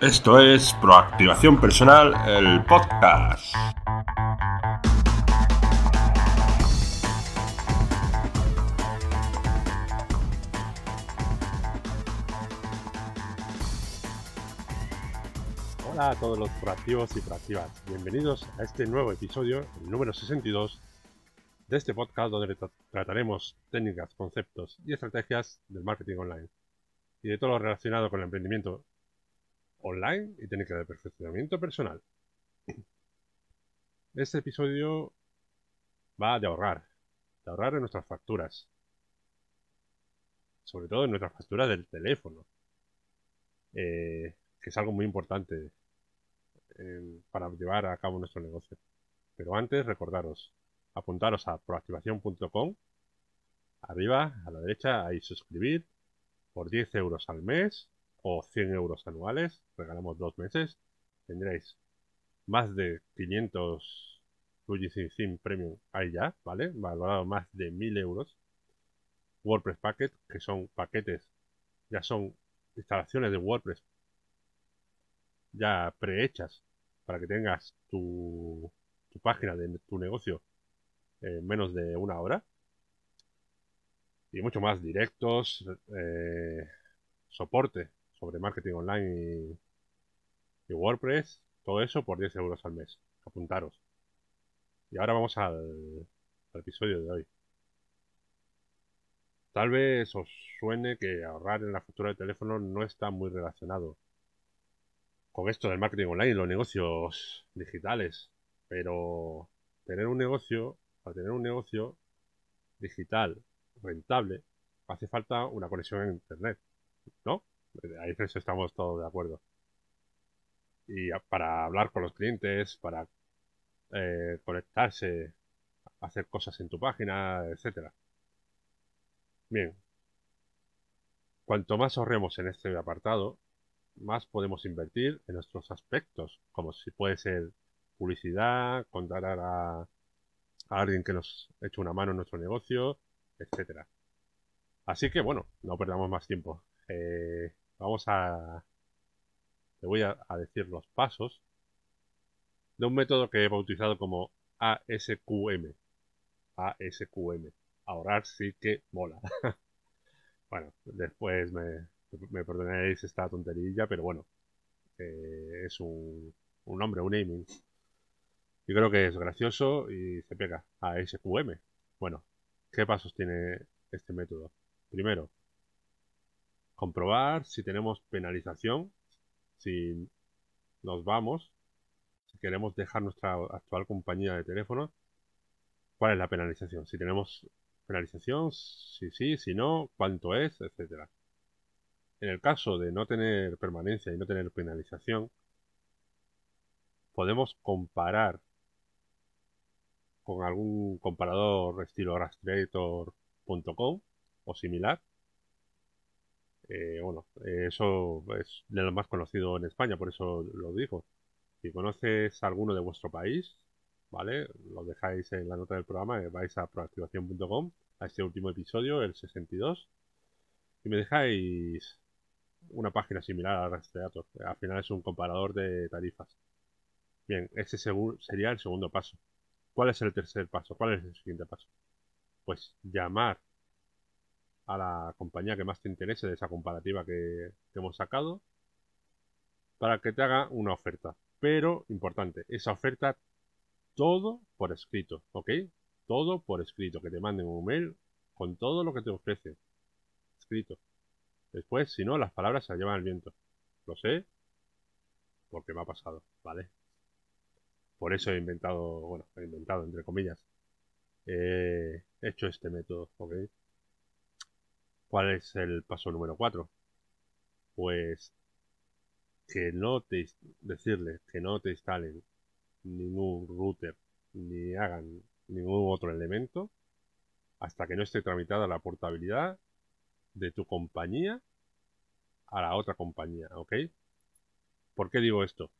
Esto es Proactivación Personal, el podcast. Hola a todos los proactivos y proactivas. Bienvenidos a este nuevo episodio, el número 62 de este podcast donde trataremos técnicas, conceptos y estrategias del marketing online y de todo lo relacionado con el emprendimiento online y técnicas de perfeccionamiento personal. Este episodio va de ahorrar, de ahorrar en nuestras facturas, sobre todo en nuestras facturas del teléfono, eh, que es algo muy importante eh, para llevar a cabo nuestro negocio. Pero antes, recordaros, apuntaros a proactivación.com, arriba a la derecha hay suscribir por 10 euros al mes o 100 euros anuales, regalamos dos meses, tendréis más de 500 UGC Theme Premium ahí ya, ¿vale? Valorado más de 1000 euros. WordPress Packet, que son paquetes, ya son instalaciones de WordPress ya prehechas para que tengas tu, tu página de tu negocio en menos de una hora. Y mucho más directos, eh, soporte sobre marketing online y, WordPress, todo eso por 10 euros al mes. Apuntaros. Y ahora vamos al, episodio de hoy. Tal vez os suene que ahorrar en la factura de teléfono no está muy relacionado con esto del marketing online y los negocios digitales. Pero tener un negocio, para tener un negocio digital rentable, hace falta una conexión en Internet, ¿no? Ahí eso estamos todos de acuerdo. Y para hablar con los clientes, para eh, conectarse, hacer cosas en tu página, etcétera. Bien. Cuanto más ahorremos en este apartado, más podemos invertir en nuestros aspectos, como si puede ser publicidad, contar a, a alguien que nos eche una mano en nuestro negocio, etcétera. Así que bueno, no perdamos más tiempo. Eh, vamos a... Te voy a, decir los pasos de un método que he bautizado como ASQM. ASQM. Ahorrar sí que mola. bueno, después me, me perdonaréis esta tonterilla, pero bueno, eh, es un, nombre, un naming. Yo creo que es gracioso y se pega. ASQM. Bueno, ¿qué pasos tiene este método? Primero, comprobar si tenemos penalización, si nos vamos, si queremos dejar nuestra actual compañía de teléfono, cuál es la penalización, si tenemos penalización, si sí, si no, cuánto es, etcétera. En el caso de no tener permanencia y no tener penalización, podemos comparar con algún comparador estilo rastreator.com o similar eh, bueno, eso es de lo más conocido en España, por eso lo digo. Si conoces alguno de vuestro país, ¿vale? Lo dejáis en la nota del programa, eh, vais a proactivación.com, a este último episodio, el 62, y me dejáis una página similar a Rastreator. Al final es un comparador de tarifas. Bien, ese sería el segundo paso. ¿Cuál es el tercer paso? ¿Cuál es el siguiente paso? Pues llamar a la compañía que más te interese de esa comparativa que, hemos sacado para que te haga una oferta. Pero, importante, esa oferta todo por escrito, ¿ok? Todo por escrito, que te manden un mail con todo lo que te ofrece. Escrito. Después, si no, las palabras se llevan al viento. Lo sé, porque me ha pasado, ¿vale? Por eso he inventado, bueno, he inventado, entre comillas, he hecho este método, ¿ok? ¿Cuál es el paso número 4? Pues que no te decirles que no te instalen ningún router ni hagan ningún otro elemento hasta que no esté tramitada la portabilidad de tu compañía a la otra compañía, ¿ok? ¿Por qué digo esto?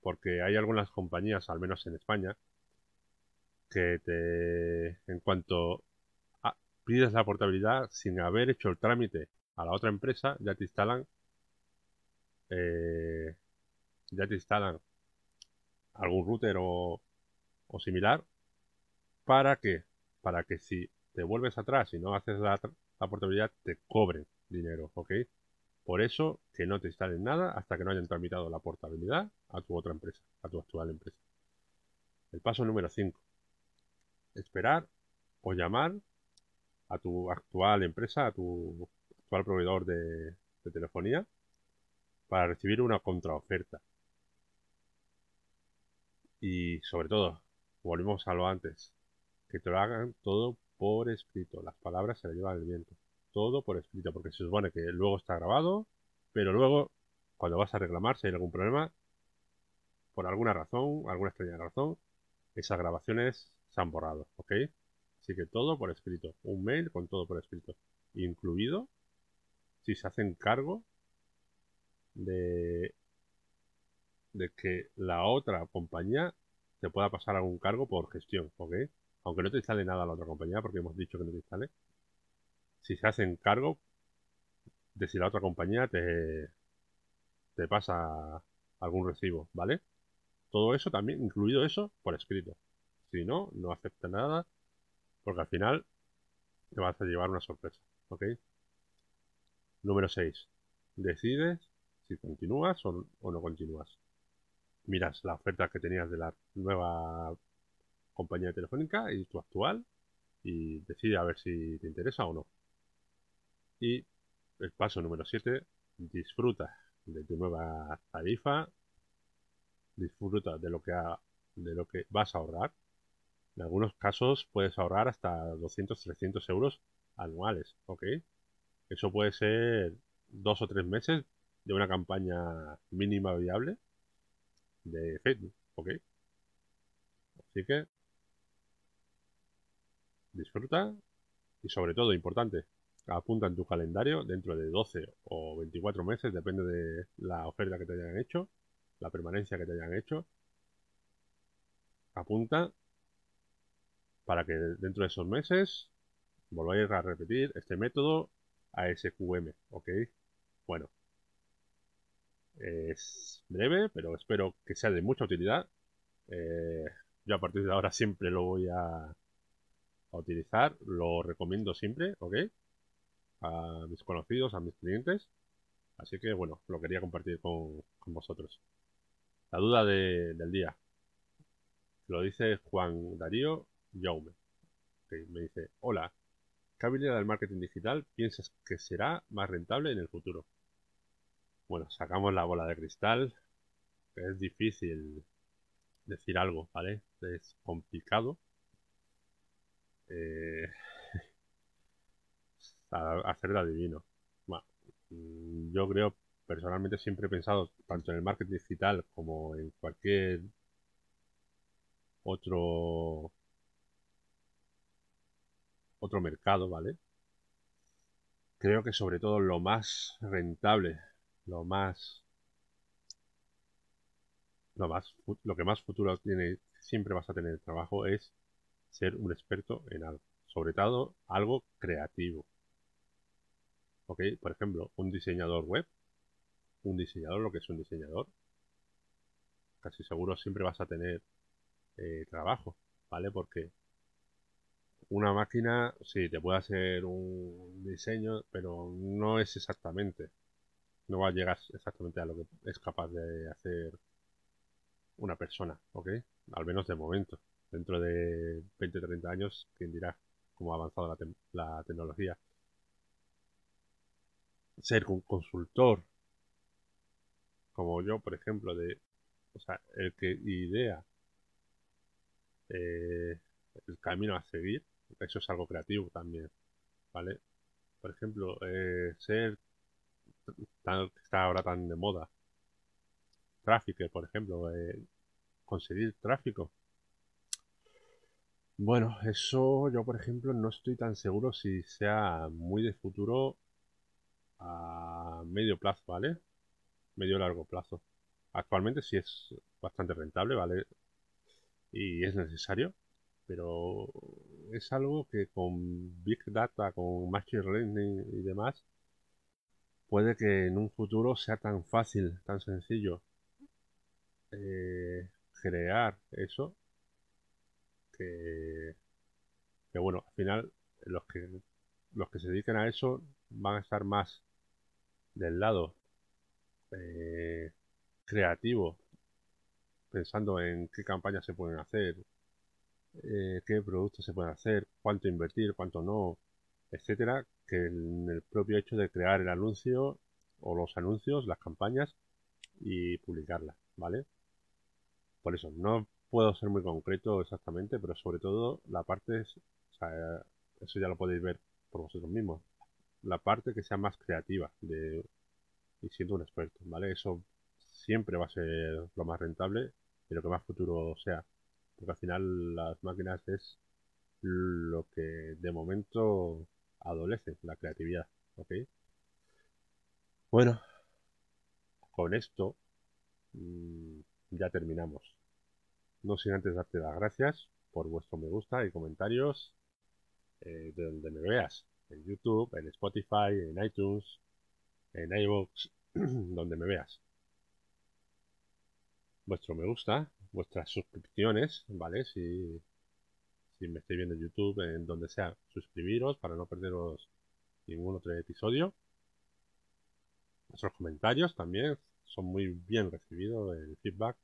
Porque hay algunas compañías, al menos en España, que te, en cuanto pides la portabilidad sin haber hecho el trámite a la otra empresa, ya te instalan eh, ya te instalan algún router o, o similar. ¿Para qué? Para que si te vuelves atrás y no haces la, la portabilidad, te cobren dinero, ¿ok? Por eso, que no te instalen nada hasta que no hayan tramitado la portabilidad a tu otra empresa, a tu actual empresa. El paso número 5. Esperar o llamar a tu actual empresa, a tu actual proveedor de, telefonía, para recibir una contraoferta. Y sobre todo, volvemos a lo antes, que te lo hagan todo por escrito. Las palabras se le llevan el viento. Todo por escrito, porque se supone que luego está grabado, pero luego, cuando vas a reclamar, si hay algún problema, por alguna razón, alguna extraña razón, esas grabaciones se han borrado, ¿ok? Así que todo por escrito. Un mail con todo por escrito. Incluido si se hacen cargo de, de que la otra compañía te pueda pasar algún cargo por gestión, ¿ok? Aunque no te instale nada a la otra compañía, porque hemos dicho que no te instale. Si se hacen cargo de si la otra compañía te, te pasa algún recibo, ¿vale? Todo eso también, incluido eso, por escrito. Si no, no acepta nada, porque al final te vas a llevar una sorpresa, ¿ok? Número 6. Decides si continúas o, no continúas. Miras la oferta que tenías de la nueva compañía telefónica y tu actual y decide a ver si te interesa o no. Y el paso número 7, disfruta de tu nueva tarifa, disfruta de lo que de lo que vas a ahorrar. En algunos casos puedes ahorrar hasta 200, 300 euros anuales, ¿ok? Eso puede ser dos o tres meses de una campaña mínima viable de Facebook, ¿ok? Así que disfruta y sobre todo, importante, apunta en tu calendario dentro de 12 o 24 meses, depende de la oferta que te hayan hecho, la permanencia que te hayan hecho. Apunta para que dentro de esos meses volváis a repetir este método ASQM, ¿ok? Bueno, es breve, pero espero que sea de mucha utilidad. Eh, yo a partir de ahora siempre lo voy a, a, utilizar, lo recomiendo siempre, ¿ok? A mis conocidos, a mis clientes. Así que bueno, lo quería compartir con, vosotros. La duda del día. Lo dice Juan Darío Jaume. me dice, hola, ¿Qué habilidad del marketing digital piensas que será más rentable en el futuro? Bueno, sacamos la bola de cristal. Es difícil decir algo, ¿vale? Es complicado. Eh, hacer de adivino. Bueno, mm, yo creo, personalmente siempre he pensado, tanto en el marketing digital como en cualquier otro otro mercado, ¿vale? Creo que sobre todo lo más rentable, lo más lo más lo que más futuro tiene siempre vas a tener trabajo es ser un experto en algo, sobre todo algo creativo. ¿Ok? Por ejemplo, un diseñador web, un diseñador, lo que es un diseñador, casi seguro siempre vas a tener eh, trabajo, ¿vale? Porque una máquina, sí, te puede hacer un diseño, pero no es exactamente. No va a llegar exactamente a lo que es capaz de hacer una persona, ¿ok? Al menos de momento. Dentro de 20, 30 años, quién dirá cómo ha avanzado la, tecnología. Ser un consultor, como yo, por ejemplo, de, o sea, el que idea eh, el camino a seguir, eso es algo creativo también, ¿vale? Por ejemplo, eh, ser tan, está ahora tan de moda, tráfico, por ejemplo, eh, conseguir tráfico. Bueno, eso yo, por ejemplo, no estoy tan seguro si sea muy de futuro a medio plazo, ¿vale? Medio largo plazo. Actualmente sí es bastante rentable, ¿vale? Y es necesario, pero es algo que con Big Data, con Machine Learning y demás, puede que en un futuro sea tan fácil, tan sencillo eh, crear eso que, bueno, al final los que los que se dediquen a eso van a estar más del lado eh, creativo, pensando en qué campañas se pueden hacer, eh, qué productos se pueden hacer, cuánto invertir, cuánto no, etcétera, que en el propio hecho de crear el anuncio o los anuncios, las campañas y publicarlas, ¿vale? Por eso, no puedo ser muy concreto exactamente, pero sobre todo la parte, es, o sea, eso ya lo podéis ver por vosotros mismos, la parte que sea más creativa de y siendo un experto, ¿vale? Eso siempre va a ser lo más rentable y lo que más futuro sea, porque al final las máquinas es lo que de momento adolece, la creatividad, ¿ok? Bueno, con esto mm, ya terminamos. No sin antes darte las gracias por vuestro me gusta y comentarios eh, de donde me veas, en YouTube, en Spotify, en iTunes, en iVoox, donde me veas. Vuestro me gusta, vuestras suscripciones, ¿vale? Si, si me estáis viendo en YouTube, en donde sea, suscribiros para no perderos ningún otro episodio. Vuestros comentarios también son muy bien recibidos, el feedback,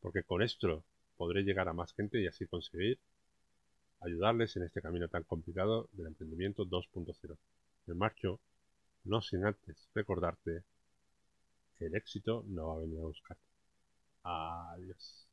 porque con esto podré llegar a más gente y así conseguir ayudarles en este camino tan complicado del emprendimiento 2.0. Me marcho, no sin antes recordarte el éxito no va a venir a buscarte. Adiós.